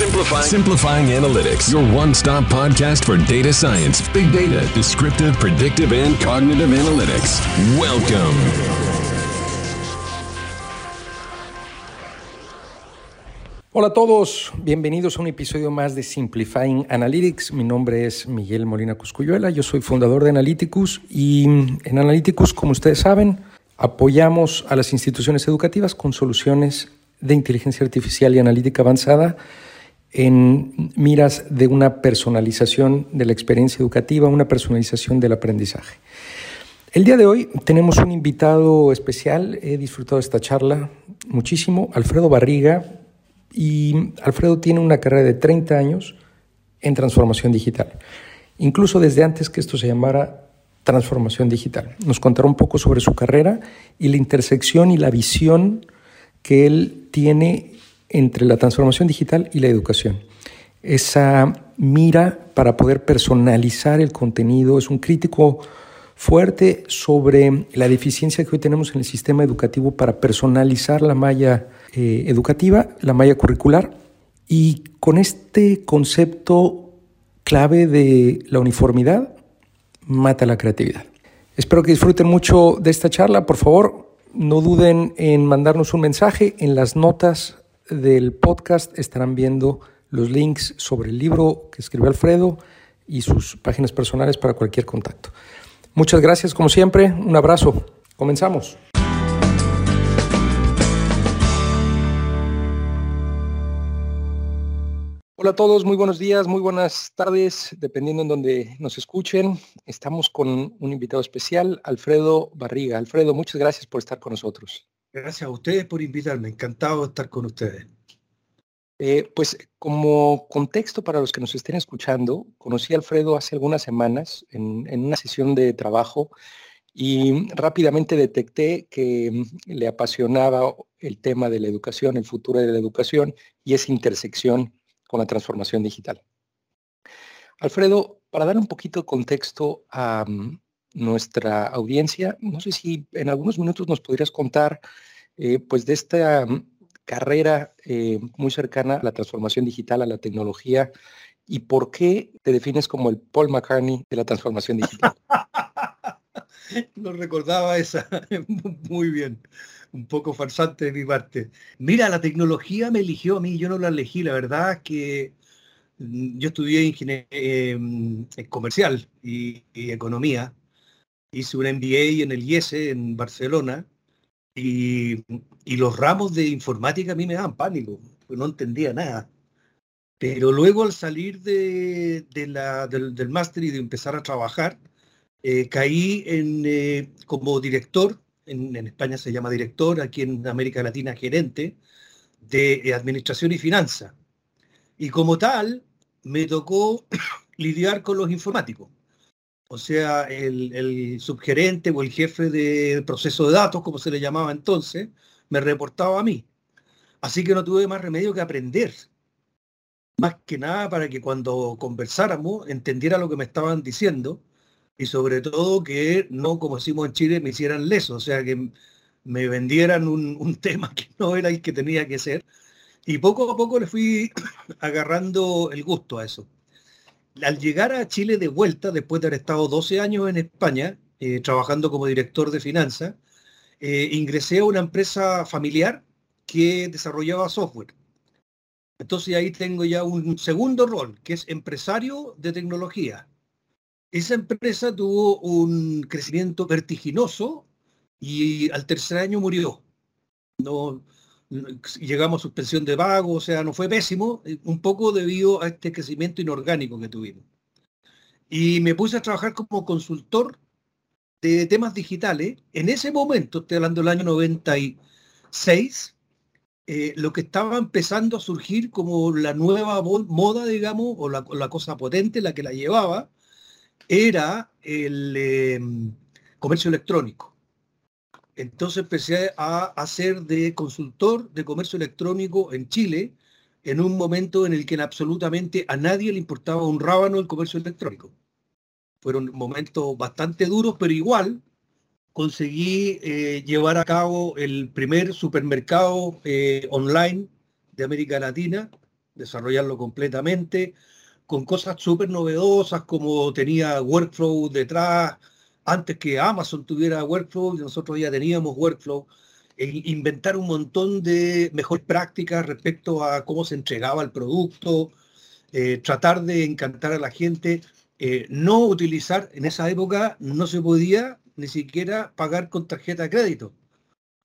Simplifying. Simplifying Analytics, your one stop podcast for data science, big data, descriptive, predictive, and cognitive analytics. Welcome. Hola a todos, bienvenidos a un episodio más de Simplifying Analytics. Mi nombre es Miguel Molina Cuscuyuela, yo soy fundador de Analyticus y en Analyticus, como ustedes saben, apoyamos a las instituciones educativas con soluciones de inteligencia artificial y analítica avanzada en miras de una personalización de la experiencia educativa, una personalización del aprendizaje. El día de hoy tenemos un invitado especial, he disfrutado esta charla muchísimo, Alfredo Barriga, y Alfredo tiene una carrera de 30 años en transformación digital, incluso desde antes que esto se llamara transformación digital. Nos contará un poco sobre su carrera y la intersección y la visión que él tiene entre la transformación digital y la educación. Esa mira para poder personalizar el contenido es un crítico fuerte sobre la deficiencia que hoy tenemos en el sistema educativo para personalizar la malla eh, educativa, la malla curricular, y con este concepto clave de la uniformidad mata la creatividad. Espero que disfruten mucho de esta charla. Por favor, no duden en mandarnos un mensaje. En las notas del podcast estarán viendo los links sobre el libro que escribió Alfredo y sus páginas personales para cualquier contacto. Muchas gracias, como siempre. Un abrazo. Comenzamos. Hola a todos, muy buenos días, muy buenas tardes, dependiendo en donde nos escuchen. Estamos con un invitado especial, Alfredo Barriga. Alfredo, muchas gracias por estar con nosotros. Gracias a ustedes por invitarme, encantado de estar con ustedes. Eh, pues como contexto para los que nos estén escuchando, conocí a Alfredo hace algunas semanas en, una sesión de trabajo y rápidamente detecté que le apasionaba el tema de la educación, el futuro de la educación y esa intersección con la transformación digital. Alfredo, para dar un poquito de contexto a mm, nuestra audiencia, no sé si en algunos minutos nos podrías contar eh, pues de esta mm, carrera eh, muy cercana a la transformación digital, a la tecnología, y por qué te defines como el Paul McCartney de la transformación digital. no recordaba esa, muy bien un poco farsante de mi parte. Mira, la tecnología me eligió a mí, yo no la elegí, la verdad es que mm, yo estudié ingeniería em, comercial y, economía, hice un MBA en el IESE en Barcelona y, los ramos de informática a mí me daban pánico, no entendía nada. Pero luego al salir de, la, del, máster y de empezar a trabajar, eh, caí en, eh, como director en, España se llama director, aquí en América Latina gerente de eh, administración y finanzas. Y como tal, me tocó lidiar con los informáticos. O sea, el, subgerente o el jefe de proceso de datos, como se le llamaba entonces, me reportaba a mí. Así que no tuve más remedio que aprender. Más que nada para que cuando conversáramos entendiera lo que me estaban diciendo y sobre todo que no, como decimos en Chile, me hicieran leso, o sea, que me vendieran un, tema que no era el que tenía que ser. Y poco a poco le fui agarrando el gusto a eso. Al llegar a Chile de vuelta, después de haber estado 12 años en España, eh, trabajando como director de finanzas, eh, ingresé a una empresa familiar que desarrollaba software. Entonces ahí tengo ya un segundo rol, que es empresario de tecnología. Esa empresa tuvo un crecimiento vertiginoso y al tercer año murió. No, llegamos a suspensión de pago, o sea, no fue pésimo, eh, un poco debido a este crecimiento inorgánico que tuvimos. Y me puse a trabajar como consultor de temas digitales. En ese momento, estoy hablando del año 96, eh, lo que estaba empezando a surgir como la nueva moda, digamos, o la, cosa potente, la que la llevaba, era el em, comercio electrónico. Entonces empecé a hacer de consultor de comercio electrónico en Chile en un momento en el que absolutamente a nadie le importaba un rábano el comercio electrónico. Fueron momentos bastante duros, pero igual conseguí eh, llevar a cabo el primer supermercado eh, online de América Latina, desarrollarlo completamente, con cosas súper novedosas como tenía Workflow detrás, antes que Amazon tuviera Workflow, nosotros ya teníamos Workflow, e inventar un montón de mejores prácticas respecto a cómo se entregaba el producto, eh, tratar de encantar a la gente, eh, no utilizar, en esa época no se podía ni siquiera pagar con tarjeta de crédito,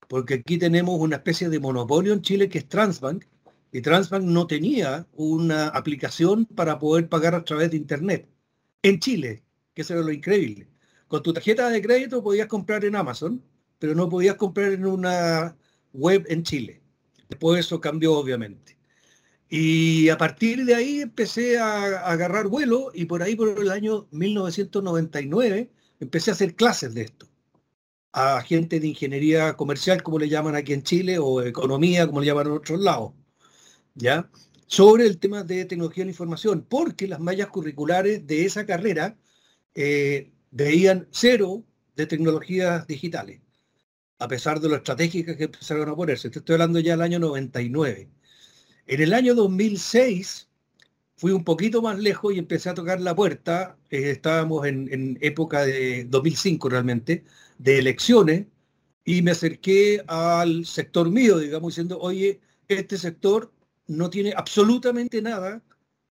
porque aquí tenemos una especie de monopolio en Chile que es Transbank, y Transbank no tenía una aplicación para poder pagar a través de Internet. En Chile, que eso era lo increíble. Con tu tarjeta de crédito podías comprar en Amazon, pero no podías comprar en una web en Chile. Después eso cambió, obviamente. Y a partir de ahí empecé a, agarrar vuelo y por ahí, por el año 1999, empecé a hacer clases de esto a gente de ingeniería comercial, como le llaman aquí en Chile, o economía, como le llaman en otros lados. ¿ya? Sobre el tema de tecnología de la información, porque las mallas curriculares de esa carrera eh, veían cero de tecnologías digitales, a pesar de lo estratégicas que empezaron a ponerse. Estoy hablando ya del año 99. En el año 2006 fui un poquito más lejos y empecé a tocar la puerta. Eh, estábamos en, en, época de 2005 realmente, de elecciones, y me acerqué al sector mío, digamos, diciendo, oye, este sector no tiene absolutamente nada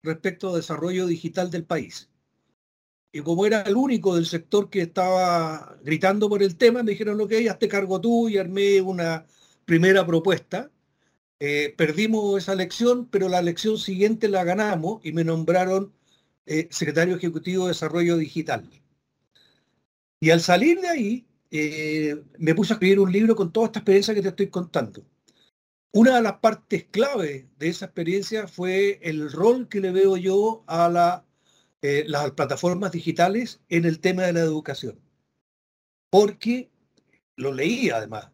respecto al desarrollo digital del país. Y como era el único del sector que estaba gritando por el tema, me dijeron, ok, hazte cargo tú y armé una primera propuesta. Eh, perdimos esa elección, pero la elección siguiente la ganamos y me nombraron eh, secretario ejecutivo de Desarrollo Digital. Y al salir de ahí, eh, me puse a escribir un libro con toda esta experiencia que te estoy contando. Una de las partes clave de esa experiencia fue el rol que le veo yo a eh, las plataformas digitales en el tema de la educación. Porque, lo leí además,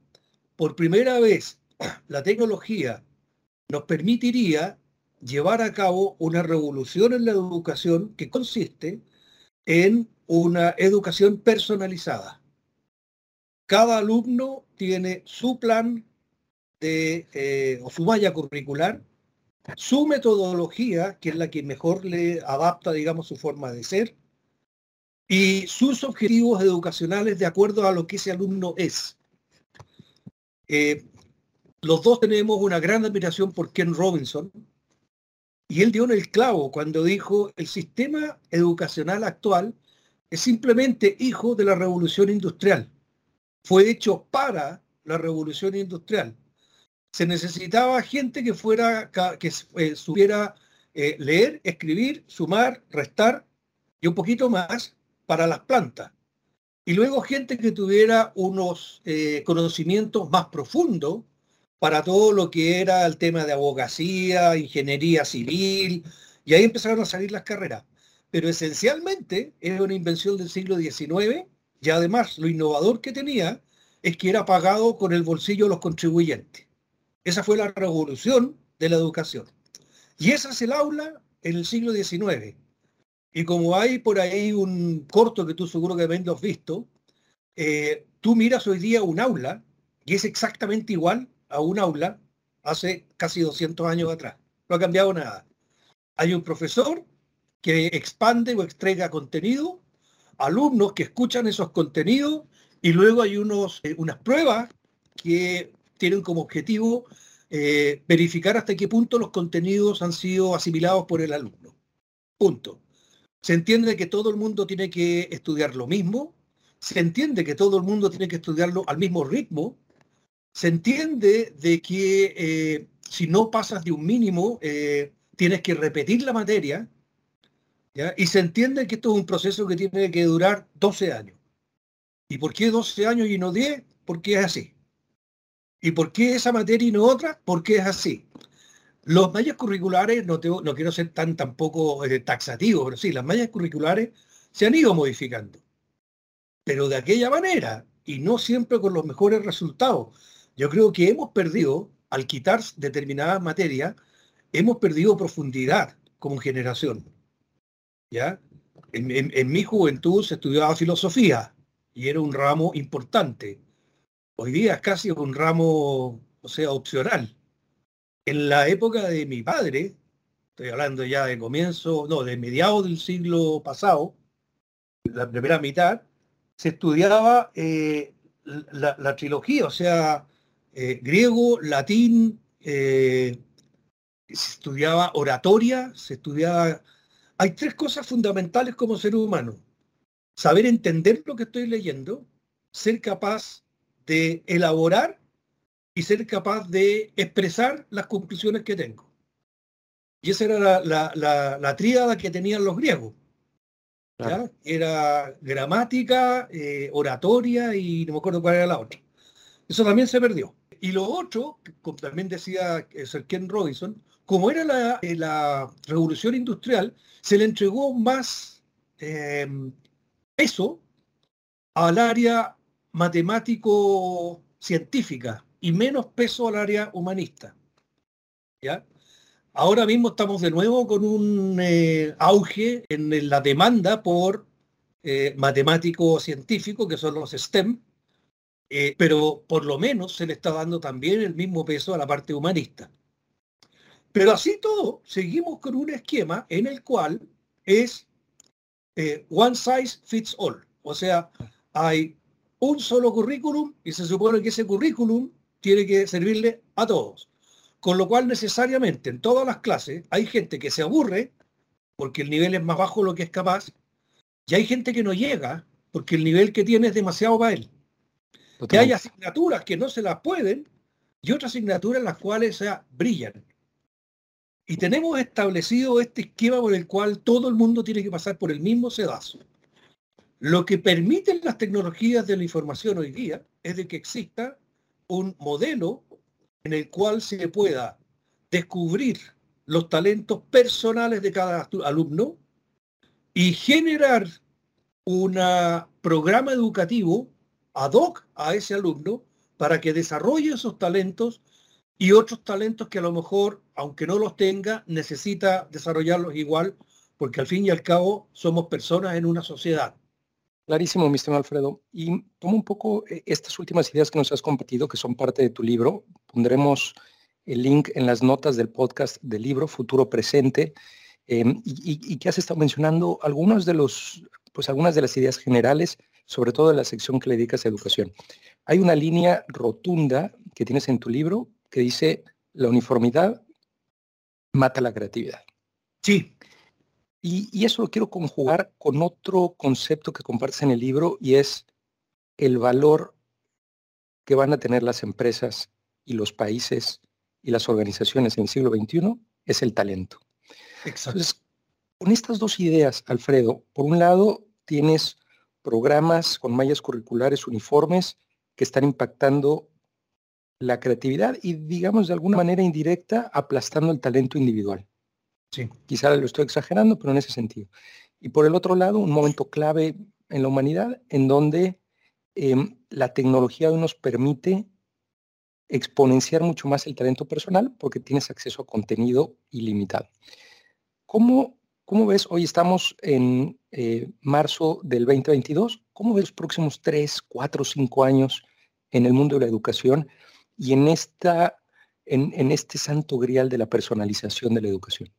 por primera vez la tecnología nos permitiría llevar a cabo una revolución en la educación que consiste en una educación personalizada. Cada alumno tiene su plan de, eh, o su malla curricular, su metodología, que es la que mejor le adapta, digamos, su forma de ser, y sus objetivos educacionales de acuerdo a lo que ese alumno es. Eh, los dos tenemos una gran admiración por Ken Robinson, y él dio en el clavo cuando dijo, el sistema educacional actual es simplemente hijo de la revolución industrial. Fue hecho para la revolución industrial se necesitaba gente que fuera, que eh, supiera eh, leer, escribir, sumar, restar y un poquito más para las plantas. Y luego gente que tuviera unos eh, conocimientos más profundos para todo lo que era el tema de abogacía, ingeniería civil, y ahí empezaron a salir las carreras. Pero esencialmente era una invención del siglo XIX y además lo innovador que tenía es que era pagado con el bolsillo de los contribuyentes. Esa fue la revolución de la educación. Y esa es el aula en el siglo XIX. Y como hay por ahí un corto que tú seguro que también lo has visto, eh, tú miras hoy día un aula y es exactamente igual a un aula hace casi 200 años atrás. No ha cambiado nada. Hay un profesor que expande o extraiga contenido, alumnos que escuchan esos contenidos y luego hay unos, eh, unas pruebas que tienen como objetivo eh, verificar hasta qué punto los contenidos han sido asimilados por el alumno. Punto. Se entiende que todo el mundo tiene que estudiar lo mismo, se entiende que todo el mundo tiene que estudiarlo al mismo ritmo, se entiende de que eh, si no pasas de un mínimo, eh, tienes que repetir la materia, y se entiende que esto es un proceso que tiene que durar 12 años. ¿Y por qué 12 años y no 10? Porque es así. ¿Y por qué esa materia y no otra? Porque es así. Los mallas curriculares, no, quiero ser tan tampoco eh, taxativo, pero sí, las mallas curriculares se han ido modificando. Pero de aquella manera, y no siempre con los mejores resultados. Yo creo que hemos perdido, al quitar determinadas materias, hemos perdido profundidad como generación. ¿Ya? en mi juventud se estudiaba filosofía y era un ramo importante Hoy día es casi un ramo, o sea, opcional. En la época de mi padre, estoy hablando ya de comienzo, no, de mediados del siglo pasado, la primera mitad, se estudiaba eh, la, trilogía, o sea, eh, griego, latín, eh, se estudiaba oratoria, se estudiaba... Hay tres cosas fundamentales como ser humano. Saber entender lo que estoy leyendo, ser capaz de elaborar y ser capaz de expresar las conclusiones que tengo. Y esa era la, la, tríada que tenían los griegos. Era gramática, eh, oratoria y no me acuerdo cuál era la otra. Eso también se perdió. Y lo otro, como también decía eh, Sir Ken Robinson, como era la, eh, la revolución industrial, se le entregó más peso al área matemático-científica y menos peso al área humanista. ¿Ya? Ahora mismo estamos de nuevo con un eh, auge en la demanda por eh, matemático científico, que son los STEM, eh, pero por lo menos se le está dando también el mismo peso a la parte humanista. Pero así todo, seguimos con un esquema en el cual es one size fits all. O sea, hay un solo currículum y se supone que ese currículum tiene que servirle a todos. Con lo cual, necesariamente, en todas las clases hay gente que se aburre porque el nivel es más bajo de lo que es capaz, y hay gente que no llega porque el nivel que tiene es demasiado para él. Y hay asignaturas que no se las pueden y otras asignaturas en las cuales sea, brillan. Y tenemos establecido este esquema por el cual todo el mundo tiene que pasar por el mismo sedazo. Lo que permiten las tecnologías de la información hoy día es de que exista un modelo en el cual se pueda descubrir los talentos personales de cada alumno y generar un programa educativo ad hoc a ese alumno para que desarrolle esos talentos y otros talentos que a lo mejor, aunque no los tenga, necesita desarrollarlos igual, porque al fin y al cabo somos personas en una sociedad. Clarísimo, mi estimado Alfredo. Y tomo un poco eh, estas últimas ideas que nos has compartido, que son parte de tu libro. Pondremos el link en las notas del podcast del libro Futuro Presente. Em, y, que has estado mencionando algunos de los, pues algunas de las ideas generales, sobre todo en la sección que le dedicas a educación. Hay una línea rotunda que tienes en tu libro que dice la uniformidad mata la creatividad. Sí, y, eso lo quiero conjugar con otro concepto que compartes en el libro y es el valor que van a tener las empresas y los países y las organizaciones en el siglo XXI es el talento. Exacto. con estas dos ideas, Alfredo, por un lado tienes programas con mallas curriculares uniformes que están impactando la creatividad y, digamos, de alguna manera indirecta, aplastando el talento individual. Sí. Quizá lo estoy exagerando, pero en ese sentido. Y por el otro lado, un momento clave en la humanidad en donde em, la tecnología nos permite exponenciar mucho más el talento personal porque tienes acceso a contenido ilimitado. ¿Cómo, cómo ves, hoy estamos en eh, marzo del 2022, cómo ves los próximos 3, 4, 5 años en el mundo de la educación y en, esta, en este santo grial de la personalización de la educación?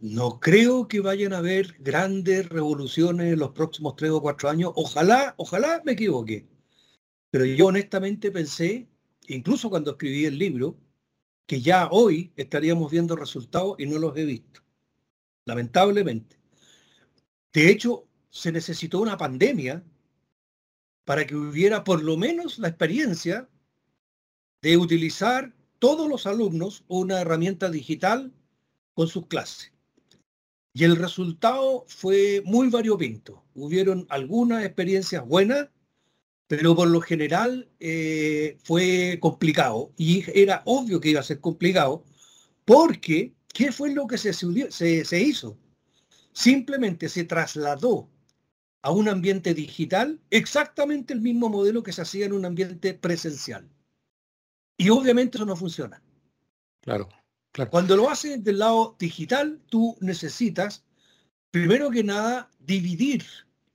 No creo que vayan a haber grandes revoluciones en los próximos tres o cuatro años. Ojalá, ojalá me equivoque. Pero yo honestamente pensé, incluso cuando escribí el libro, que ya hoy estaríamos viendo resultados y no los he visto. Lamentablemente. De hecho, se necesitó una pandemia para que hubiera por lo menos la experiencia de utilizar todos los alumnos una herramienta digital con sus clases. Y el resultado fue muy variopinto. Hubieron algunas experiencias buenas, pero por lo general eh, fue complicado. Y era obvio que iba a ser complicado, porque ¿qué fue lo que se, se, se hizo? Simplemente se trasladó a un ambiente digital exactamente el mismo modelo que se hacía en un ambiente presencial. Y obviamente eso no funciona. Claro. Cuando lo haces del lado digital, tú necesitas, primero que nada, dividir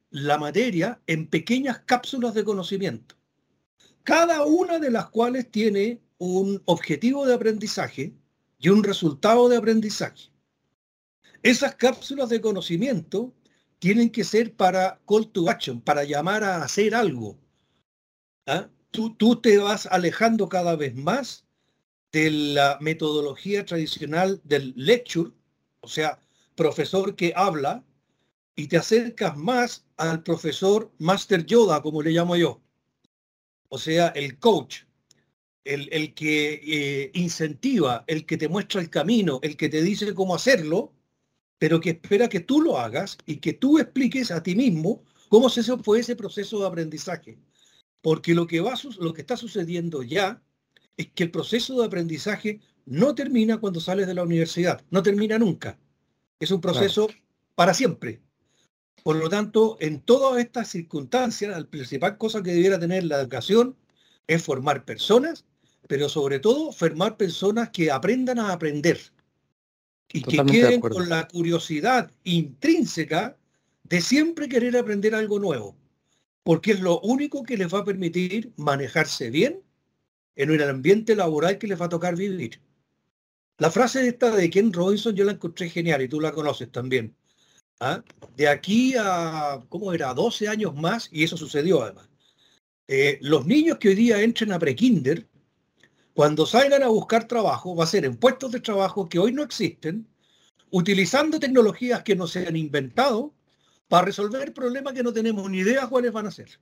la materia en pequeñas cápsulas de conocimiento, cada una de las cuales tiene un objetivo de aprendizaje y un resultado de aprendizaje. Esas cápsulas de conocimiento tienen que ser para call to action, para llamar a hacer algo. ¿Ah? Tú, tú te vas alejando cada vez más de la metodología tradicional del lecture, o sea, profesor que habla, y te acercas más al profesor Master Yoda, como le llamo yo. O sea, el coach, el, que eh, incentiva, el que te muestra el camino, el que te dice cómo hacerlo, pero que espera que tú lo hagas y que tú expliques a ti mismo cómo se fue ese proceso de aprendizaje. Porque lo que, va, lo que está sucediendo ya es que el proceso de aprendizaje no termina cuando sales de la universidad, no termina nunca. Es un proceso para siempre. Por lo tanto, en todas estas circunstancias, la principal cosa que debiera tener la educación es formar personas, pero sobre todo formar personas que aprendan a aprender y que queden con la curiosidad intrínseca de siempre querer aprender algo nuevo, porque es lo único que les va a permitir manejarse bien en el ambiente laboral que les va a tocar vivir. La frase esta de Ken Robinson yo la encontré genial y tú la conoces también. ¿ah? De aquí a, ¿cómo era? 12 años más, y eso sucedió además. Eh, los niños que hoy día entren a prekinder cuando salgan a buscar trabajo, va a ser en puestos de trabajo que hoy no existen, utilizando tecnologías que no se han inventado para resolver problemas que no tenemos ni idea cuáles van a ser.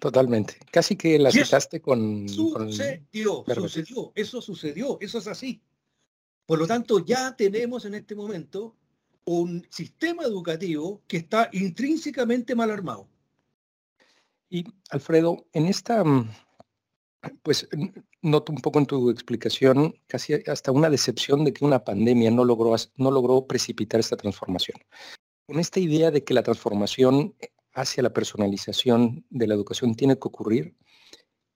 Totalmente. Casi que la citaste con... Sucedió, sucedió, eso sucedió, eso es así. Por lo tanto, ya tenemos en este momento un sistema educativo que está intrínsecamente mal armado. Y Alfredo, en esta mm, pues noto un poco en tu explicación casi hasta una decepción de que una pandemia no logró, no logró precipitar esta transformación. Con esta idea de que la transformación hacia la personalización de la educación tiene que ocurrir,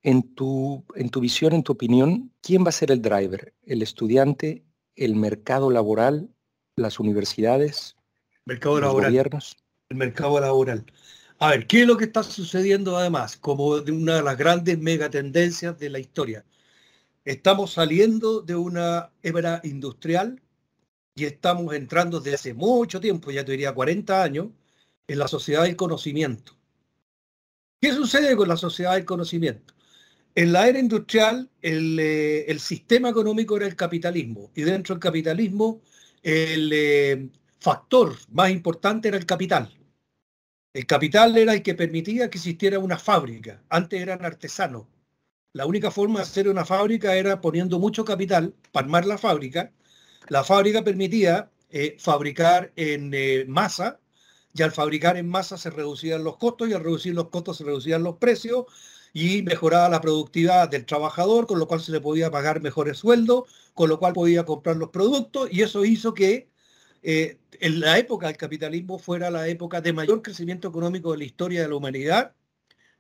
en tu, en tu visión, en tu opinión, ¿quién va a ser el driver? ¿El estudiante, el mercado laboral, las universidades, mercado los gobiernos? El mercado laboral. A ver, ¿qué es lo que está sucediendo además? Como de una de las grandes megatendencias de la historia. Estamos saliendo de una era industrial y estamos entrando desde hace mucho tiempo, ya te diría 40 años, en la sociedad del conocimiento. ¿Qué sucede con la sociedad del conocimiento? En la era industrial, el, eh, sistema económico era el capitalismo y dentro del capitalismo el eh, factor más importante era el capital. El capital era el que permitía que existiera una fábrica. Antes eran artesanos. La única forma de hacer una fábrica era poniendo mucho capital para armar la fábrica. La fábrica permitía eh, fabricar en masa y al fabricar en masa se reducían los costos y al reducir los costos se reducían los precios y mejoraba la productividad del trabajador, con lo cual se le podía pagar mejores sueldos, con lo cual podía comprar los productos y eso hizo que eh, en la época del capitalismo fuera la época de mayor crecimiento económico de la historia de la humanidad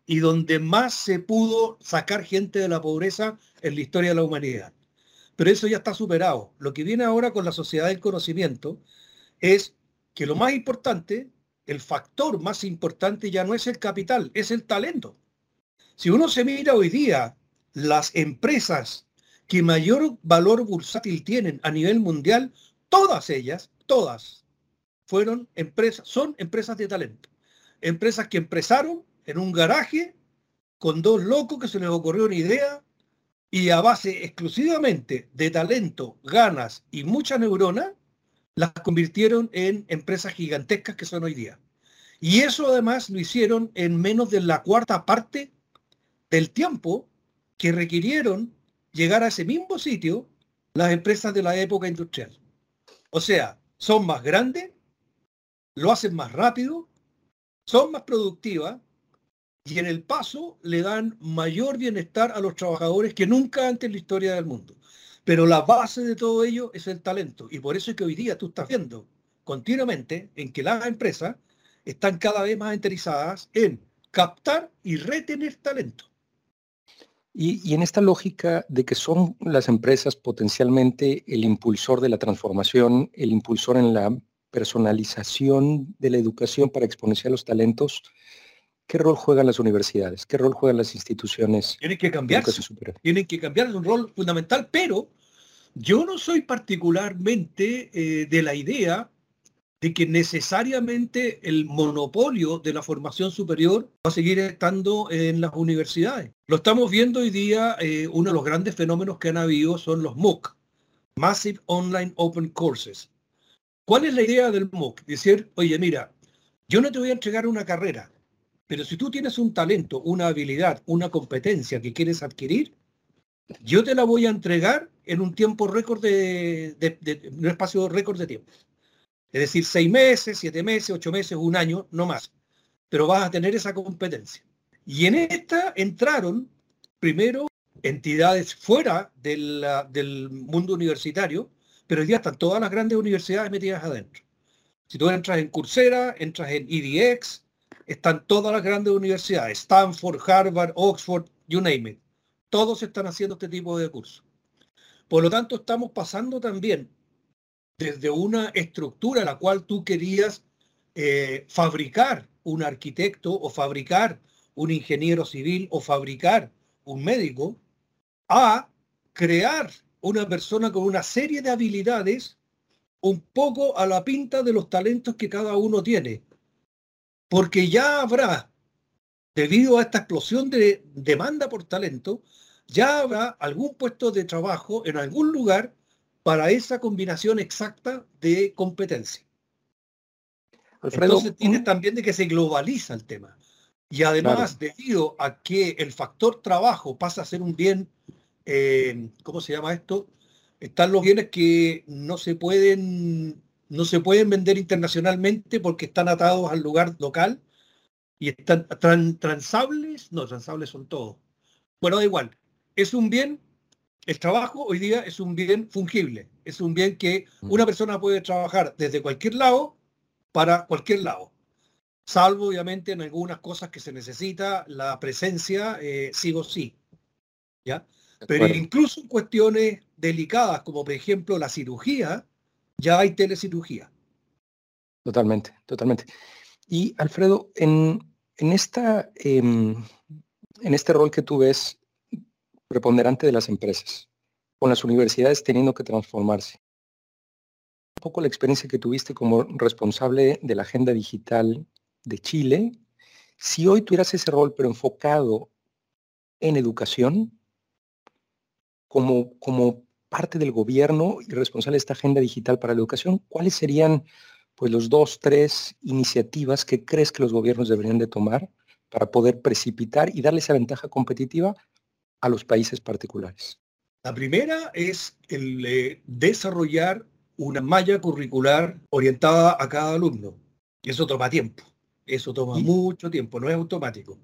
y donde más se pudo sacar gente de la pobreza en la historia de la humanidad. Pero eso ya está superado. Lo que viene ahora con la sociedad del conocimiento es que lo más importante, el factor más importante ya no es el capital, es el talento. Si uno se mira hoy día las empresas que mayor valor bursátil tienen a nivel mundial, todas ellas todas fueron empresas, son empresas de talento. Empresas que empezaron en un garaje con dos locos que se les ocurrió una idea y a base exclusivamente de talento, ganas y mucha neurona, las convirtieron en empresas gigantescas que son hoy día. Y eso además lo hicieron en menos de la cuarta parte del tiempo que requirieron llegar a ese mismo sitio las empresas de la época industrial. O sea, son más grandes, lo hacen más rápido, son más productivas y en el paso le dan mayor bienestar a los trabajadores que nunca antes en la historia del mundo. Pero la base de todo ello es el talento y por eso es que hoy día tú estás viendo continuamente en que las empresas están cada vez más interesadas en captar y retener talento. Y, en esta lógica de que son las empresas potencialmente el impulsor de la transformación, el impulsor en la personalización de la educación para exponenciar los talentos, ¿qué rol juegan las universidades? ¿Qué rol juegan las instituciones? Tienen que cambiar. Tienen que cambiar, un rol fundamental, pero Yo no soy particularmente eh, de la idea de que necesariamente el monopolio de la formación superior va a seguir estando en las universidades. Lo estamos viendo hoy día, eh, uno de los grandes fenómenos que han habido son los MOOC, Massive Online Open Courses. ¿Cuál es la idea del MOOC? Decir, oye, mira, yo no te voy a entregar una carrera, pero si tú tienes un talento, una habilidad, una competencia que quieres adquirir, yo te la voy a entregar en un tiempo récord de, un espacio récord de tiempo. Es decir, seis meses, siete meses, ocho meses, un año, no más. Pero vas a tener esa competencia. Y en esta entraron primero entidades fuera del, del mundo universitario, pero ya están todas las grandes universidades metidas adentro. Si tú entras en Coursera, entras en EDX, están todas las grandes universidades, Stanford, Harvard, Oxford, you name it. Todos están haciendo este tipo de cursos. Por lo tanto, estamos pasando también desde una estructura en la cual tú querías eh, fabricar un arquitecto o fabricar un ingeniero civil o fabricar un médico, a crear una persona con una serie de habilidades un poco a la pinta de los talentos que cada uno tiene. Porque ya habrá, debido a esta explosión de demanda por talento, ya habrá algún puesto de trabajo en algún lugar para esa combinación exacta de competencia. Entonces tienes también de que se globaliza el tema. Y además, debido a que el factor trabajo pasa a ser un bien, eh, ¿cómo se llama esto? Están los bienes que no se pueden, no se pueden vender internacionalmente porque están atados al lugar local y están transables, no, transables son todos. Bueno, da igual, es un bien el trabajo hoy día es un bien fungible, es un bien que mm. una persona puede trabajar desde cualquier lado para cualquier lado, salvo obviamente en algunas cosas que se necesita la presencia eh, sí o sí. ¿ya? Pero incluso en cuestiones delicadas, como por ejemplo la cirugía, ya hay telecirugía. Totalmente, totalmente. Y Alfredo, en, en, esta, em, en este rol que tú ves preponderante de las empresas, con las universidades teniendo que transformarse. Un poco la experiencia que tuviste como responsable de la agenda digital de Chile, si hoy tuvieras ese rol pero enfocado en educación, como, como parte del gobierno y responsable de esta agenda digital para la educación, ¿cuáles serían pues los dos, tres iniciativas que crees que los gobiernos deberían de tomar para poder precipitar y darle esa ventaja competitiva a los países particulares? La primera es el eh, desarrollar una malla curricular orientada a cada alumno. Y eso toma tiempo. Eso toma mucho tiempo, no es automático.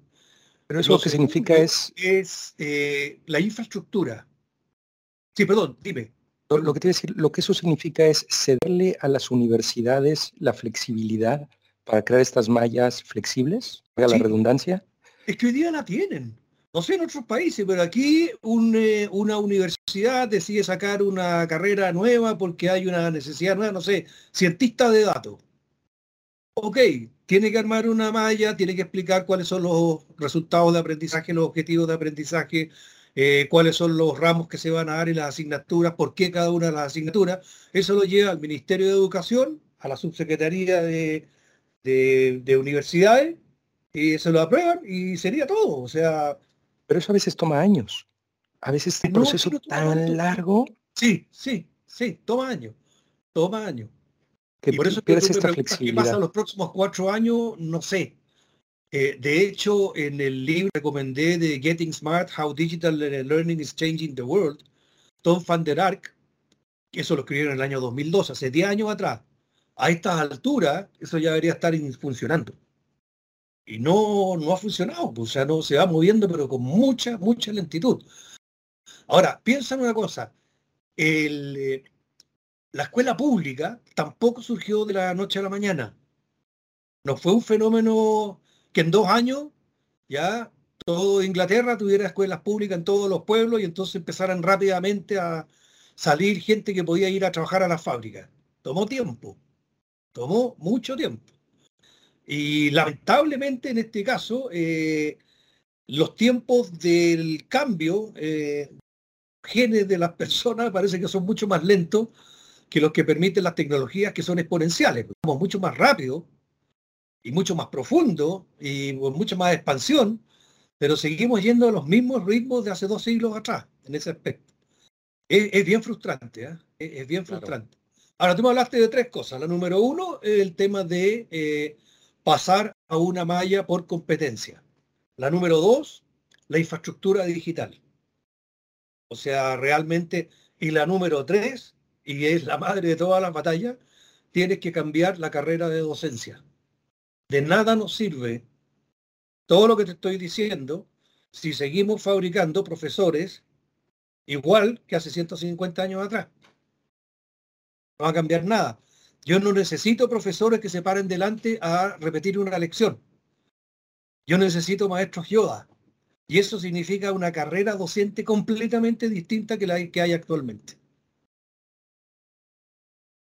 Pero eso lo que significa es... Es eh, la infraestructura. Sí, perdón, dime. Lo, que te decir, lo que eso significa es cederle a las universidades la flexibilidad para crear estas mallas flexibles, para la redundancia. Es que hoy día la tienen no sé en otros países, pero aquí eh, una universidad decide sacar una carrera nueva porque hay una necesidad nueva, no sé, cientista de datos. Ok, tiene que armar una malla, tiene que explicar cuáles son los resultados de aprendizaje, los objetivos de aprendizaje, eh, cuáles son los ramos que se van a dar y las asignaturas, por qué cada una de las asignaturas. Eso lo lleva al Ministerio de Educación, a la Subsecretaría de, de Universidades, y se lo aprueban y sería todo. O sea, pero eso a veces toma años. A veces es un proceso tan largo. Sí, sí, sí, toma años. Toma años. Que por eso pierdes esta flexibilidad. ¿Qué pasa los próximos cuatro años? No sé. Eh, de hecho, en el libro que recomendé de Getting Smart, How Digital Learning is Changing the World, Tom van der Ark, eso lo escribieron en el año 2002, hace 10 años atrás, a estas alturas, eso ya debería estar funcionando y no, no ha funcionado, pues, o sea, no se va moviendo, pero con mucha, mucha lentitud. Ahora, piensa en una cosa, eh, la escuela pública tampoco surgió de la noche a la mañana. No fue un fenómeno que en dos años ya todo Inglaterra tuviera escuelas públicas en todos los pueblos y entonces empezaran rápidamente a salir gente que podía ir a trabajar a las fábricas. Tomó tiempo, tomó mucho tiempo. Y lamentablemente en este caso, eh, los tiempos del cambio eh, genes de las personas parece que son mucho más lentos que los que permiten las tecnologías que son exponenciales. Somos mucho más rápido y mucho más profundo y con mucha más expansión, pero seguimos yendo a los mismos ritmos de hace dos siglos atrás en ese aspecto. Es, bien frustrante, ¿eh? es, bien frustrante. Ahora, tú me hablaste de tres cosas. La número uno, el tema de eh, pasar a una malla por competencia. La número dos, la infraestructura digital. O sea, realmente, y la número tres, y es la madre de todas las batallas, tienes que cambiar la carrera de docencia. De nada nos sirve todo lo que te estoy diciendo si seguimos fabricando profesores igual que hace 150 años atrás. No va a cambiar nada. Yo no necesito profesores que se paren delante a repetir una lección. Yo necesito maestros Yoda. Y eso significa una carrera docente completamente distinta que la que hay actualmente.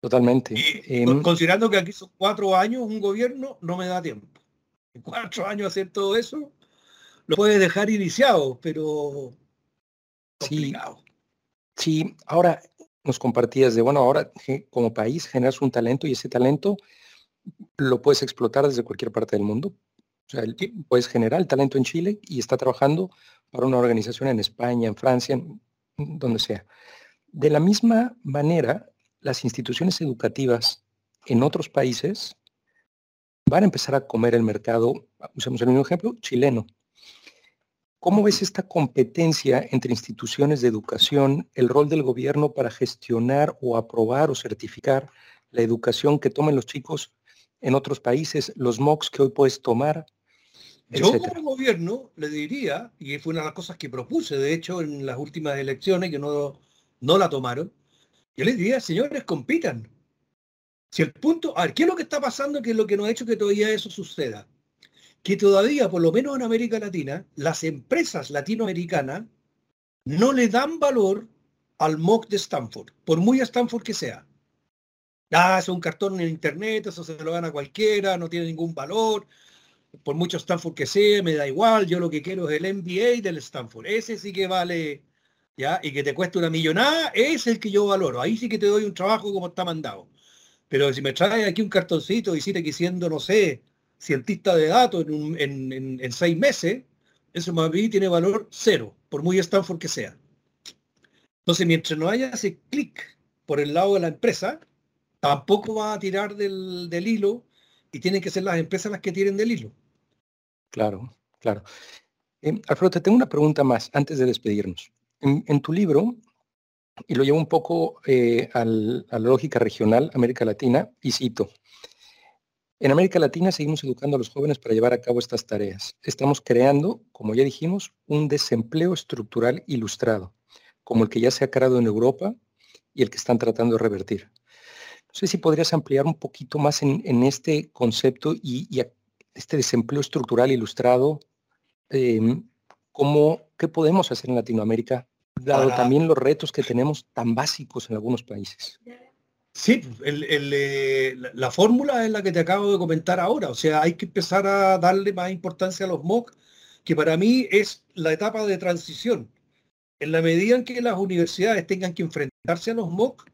Totalmente. Em, considerando que aquí son cuatro años, un gobierno no me da tiempo. En cuatro años hacer todo eso, lo puede dejar iniciado, pero complicado. Sí, sí, ahora nos compartías de, bueno, ahora como país generas un talento y ese talento lo puedes explotar desde cualquier parte del mundo. O sea, puedes generar el talento en Chile y está trabajando para una organización en España, en Francia, en donde sea. De la misma manera, las instituciones educativas en otros países van a empezar a comer el mercado, usamos el mismo ejemplo, chileno. ¿Cómo ves esta competencia entre instituciones de educación, el rol del gobierno para gestionar o aprobar o certificar la educación que tomen los chicos en otros países, los MOOCs que hoy puedes tomar? Yo como gobierno le diría, y fue una de las cosas que propuse, de hecho, en las últimas elecciones, que no, no la tomaron, yo les diría, señores, compitan. Si el punto, a ver, ¿qué es lo que está pasando? ¿Qué es lo que no ha hecho que todavía eso suceda? Que todavía, por lo menos en América Latina, las empresas latinoamericanas no le dan valor al MOOC de Stanford, por muy Stanford que sea. Ah, es un cartón en internet, eso se lo gana cualquiera, no tiene ningún valor. Por mucho Stanford que sea, me da igual, yo lo que quiero es el MBA del Stanford. Ese sí que vale Y que te cueste una millonada, es el que yo valoro. Ahí sí que te doy un trabajo como está mandado. Pero si me traes aquí un cartoncito y sigue siendo, no sé, cientista de datos en, seis meses, eso más bien tiene valor cero, por muy Stanford que sea. Entonces, mientras no haya ese clic por el lado de la empresa, tampoco va a tirar del, hilo y tienen que ser las empresas las que tiren del hilo. Claro, claro. Eh, Alfredo, te tengo una pregunta más antes de despedirnos. En, tu libro, y lo llevo un poco eh, a la lógica regional, América Latina, y cito, en América Latina seguimos educando a los jóvenes para llevar a cabo estas tareas. Estamos creando, como ya dijimos, un desempleo estructural ilustrado, como el que ya se ha creado en Europa y el que están tratando de revertir. No sé si podrías ampliar un poquito más en, este concepto y, este desempleo estructural ilustrado, em, ¿qué podemos hacer en Latinoamérica, dado también los retos que tenemos tan básicos en algunos países? Sí, eh, la, fórmula es la que te acabo de comentar ahora. O sea, hay que empezar a darle más importancia a los MOOC, que para mí es la etapa de transición. En la medida en que las universidades tengan que enfrentarse a los MOOC,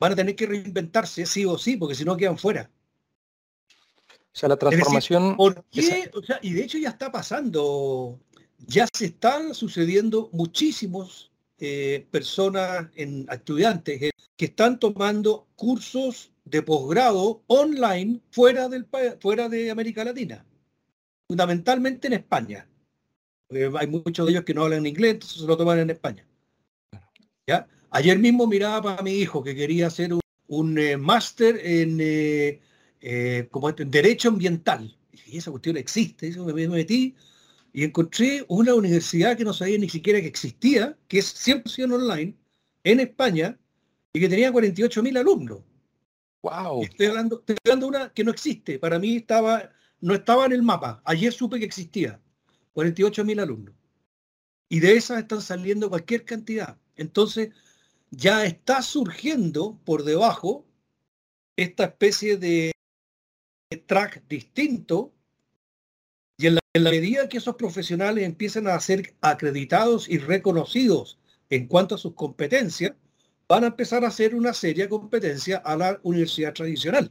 van a tener que reinventarse sí o sí, porque si no quedan fuera. O sea, la transformación... ¿por qué? y de hecho ya está pasando ya se están sucediendo muchísimos eh, personas, estudiantes, eh, que están tomando cursos de posgrado online fuera, del, fuera de América Latina, fundamentalmente en España. hay muchos de ellos que no hablan inglés, entonces se lo toman en España. Ayer mismo miraba para mi hijo que quería hacer un, eh, máster en, en Derecho Ambiental. Y esa cuestión existe, eso me metí y encontré una universidad que no sabía ni siquiera que existía, que es 100% online, en España, y que tenía 48.000 alumnos. Wow. Estoy hablando, estoy hablando de una que no existe. Para mí estaba, no estaba en el mapa. Ayer supe que existía. 48.000 alumnos. Y de esas están saliendo cualquier cantidad. Entonces, ya está surgiendo por debajo esta especie de track distinto y en la, medida que esos profesionales empiecen a ser acreditados y reconocidos en cuanto a sus competencias, van a empezar a hacer una seria competencia a la universidad tradicional.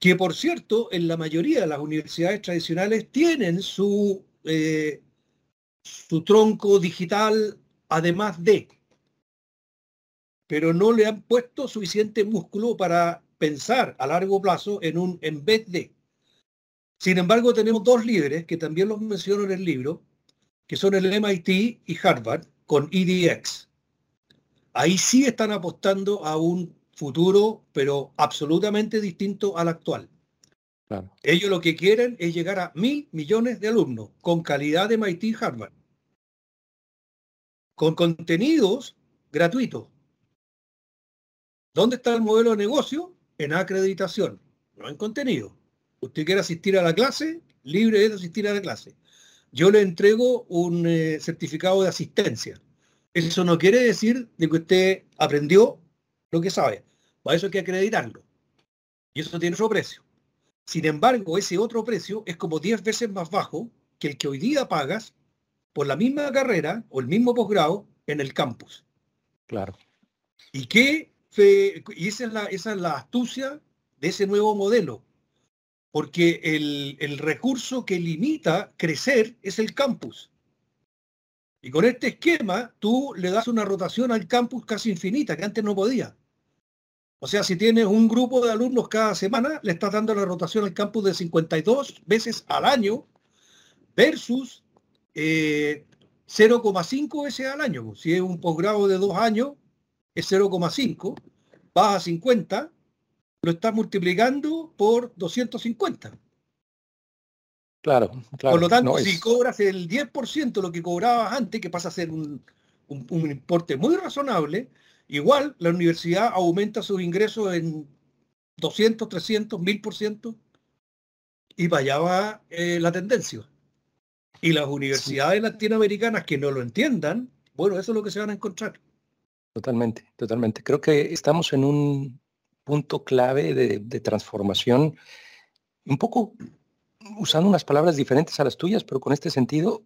Que por cierto, en la mayoría de las universidades tradicionales tienen su, eh, su tronco digital además de, pero no le han puesto suficiente músculo para pensar a largo plazo en un en vez de. Sin embargo, tenemos dos líderes que también los menciono en el libro, que son el MIT y Harvard con EDX. Ahí sí están apostando a un futuro, pero absolutamente distinto al actual. Ellos lo que quieren es llegar a mil millones de alumnos con calidad de MIT y Harvard, con contenidos gratuitos. ¿Dónde está el modelo de negocio? En acreditación, no en contenido. Usted quiere asistir a la clase, libre de asistir a la clase. Yo le entrego un eh, certificado de asistencia. Eso no quiere decir de que usted aprendió lo que sabe. Para eso hay que acreditarlo. Y eso tiene otro precio. Sin embargo, ese otro precio es como 10 veces más bajo que el que hoy día pagas por la misma carrera o el mismo posgrado en el campus. Claro. ¿Y qué y esa es, la, esa es la astucia de ese nuevo modelo, porque el, el recurso que limita crecer es el campus. Y con este esquema, tú le das una rotación al campus casi infinita, que antes no podía. O sea, si tienes un grupo de alumnos cada semana, le estás dando la rotación al campus de 52 veces al año versus 0,5 eh, veces al año. Si es un posgrado de dos años, es 0,5, vas a 50, lo estás multiplicando por 250. Claro, claro. Por lo tanto, si cobras el 10% de lo que cobrabas antes, que pasa a ser un, importe muy razonable, igual la universidad aumenta sus ingresos en 200, 300, 1000%, y para allá va eh, la tendencia. Y las universidades latinoamericanas que no lo entiendan, bueno, eso es lo que se van a encontrar. Totalmente, totalmente. Creo que estamos en un punto clave de, transformación, un poco usando unas palabras diferentes a las tuyas, pero con este sentido,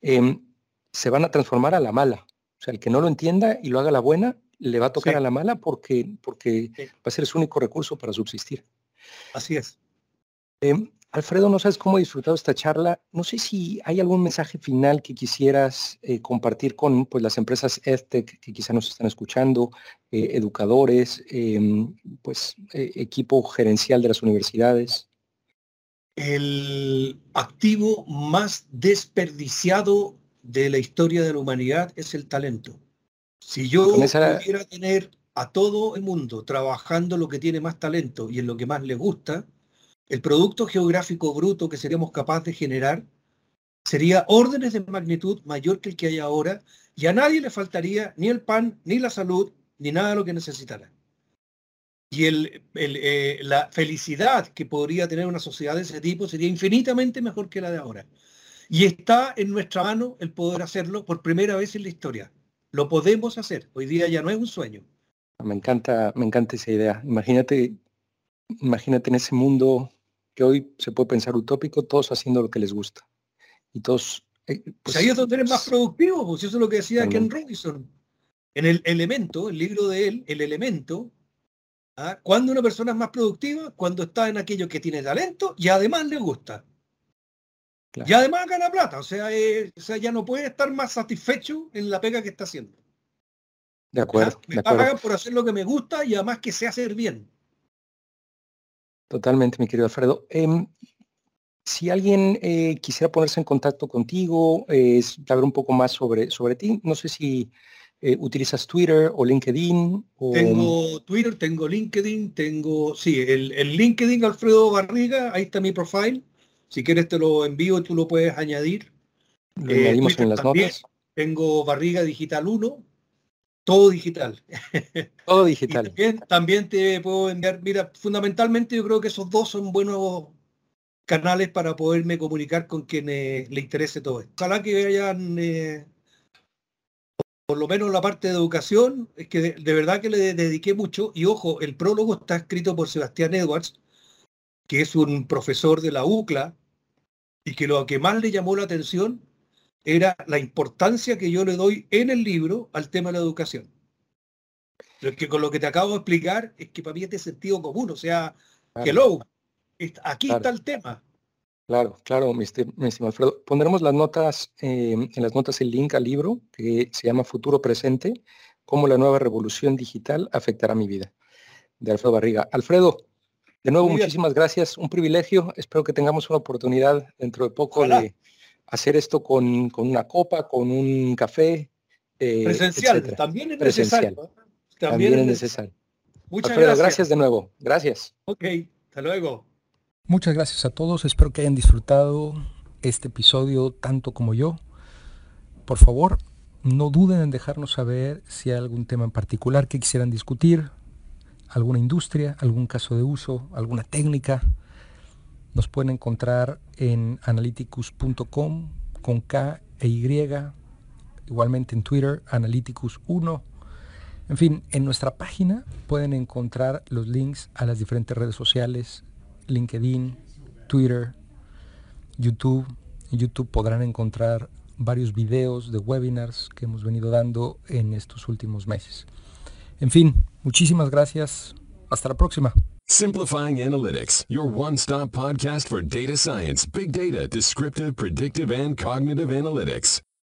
em, se van a transformar a la mala. O sea, el que no lo entienda y lo haga la buena, le va a tocar a la mala porque, porque va a ser su único recurso para subsistir. Así es. Em, Alfredo, no sabes cómo he disfrutado esta charla. No sé si hay algún mensaje final que quisieras eh, compartir con pues, las empresas EdTech que quizá nos están escuchando, eh, educadores, em, pues eh, equipo gerencial de las universidades. El activo más desperdiciado de la historia de la humanidad es el talento. Si yo pudiera tener a todo el mundo trabajando lo que tiene más talento y en lo que más le gusta, el producto geográfico bruto que seríamos capaces de generar sería órdenes de magnitud mayor que el que hay ahora y a nadie le faltaría ni el pan, ni la salud, ni nada de lo que necesitara. Y el, eh, la felicidad que podría tener una sociedad de ese tipo sería infinitamente mejor que la de ahora. Y está en nuestra mano el poder hacerlo por primera vez en la historia. Lo podemos hacer. Hoy día ya no es un sueño. Me encanta, me encanta esa idea. Imagínate, imagínate en ese mundo que hoy se puede pensar utópico, todos haciendo lo que les gusta. Y todos... Eh, pues, ahí es donde eres más productivo, pues eso es lo que decía Ken Robinson. En el elemento, el libro de él, el elemento, ¿ah? cuando una persona es más productiva, cuando está en aquello que tiene talento y además le gusta. Y además gana plata, o sea, eh, o sea, ya no puede estar más satisfecho en la pega que está haciendo. De acuerdo. Me pagan por hacer lo que me gusta y además que sé hacer bien. Totalmente, mi querido Alfredo. Em, si alguien eh, quisiera ponerse en contacto contigo, eh, saber un poco más sobre, sobre ti, no sé si eh, utilizas Twitter o LinkedIn. Tengo Twitter, tengo LinkedIn, tengo, sí, el, el, LinkedIn Alfredo Barriga, ahí está mi profile. Si quieres te lo envío y tú lo puedes añadir. Lo añadimos en las notas. Tengo Barriga Digital 1, todo digital. Todo digital. también, te puedo enviar, mira, fundamentalmente yo creo que esos dos son buenos canales para poderme comunicar con quienes le interese todo esto. Ojalá que hayan, eh, por lo menos la parte de educación, es que de, verdad que le dediqué mucho, y ojo, el prólogo está escrito por Sebastián Edwards, que es un profesor de la UCLA, y que lo que más le llamó la atención era la importancia que yo le doy en el libro al tema de la educación. Pero que con lo que te acabo de explicar es que para mí este sentido común, o sea, hello, aquí está el tema. Claro, claro, mi, estimado Alfredo. Pondremos las notas, em, en las notas el link al libro que se llama Futuro Presente, cómo la nueva revolución digital afectará mi vida, de Alfredo Barriga. Alfredo, de nuevo, muchísimas gracias, un privilegio. Espero que tengamos una oportunidad dentro de poco de hacer esto con, una copa, con un café. Eh, presencial, también es necesario. También, es necesario. Muchas gracias. gracias de nuevo. Gracias. Ok, hasta luego. Muchas gracias a todos. Espero que hayan disfrutado este episodio tanto como yo. Por favor, no duden en dejarnos saber si hay algún tema en particular que quisieran discutir, alguna industria, algún caso de uso, alguna técnica. Nos pueden encontrar en analyticus.com con K e Y, igualmente en Twitter, analyticus1. En fin, en nuestra página pueden encontrar los links a las diferentes redes sociales, LinkedIn, Twitter, YouTube. En YouTube podrán encontrar varios videos de webinars que hemos venido dando en estos últimos meses. En fin, muchísimas gracias. Hasta la próxima. Simplifying Analytics, your one-stop podcast for data science, big data, descriptive, predictive, and cognitive analytics.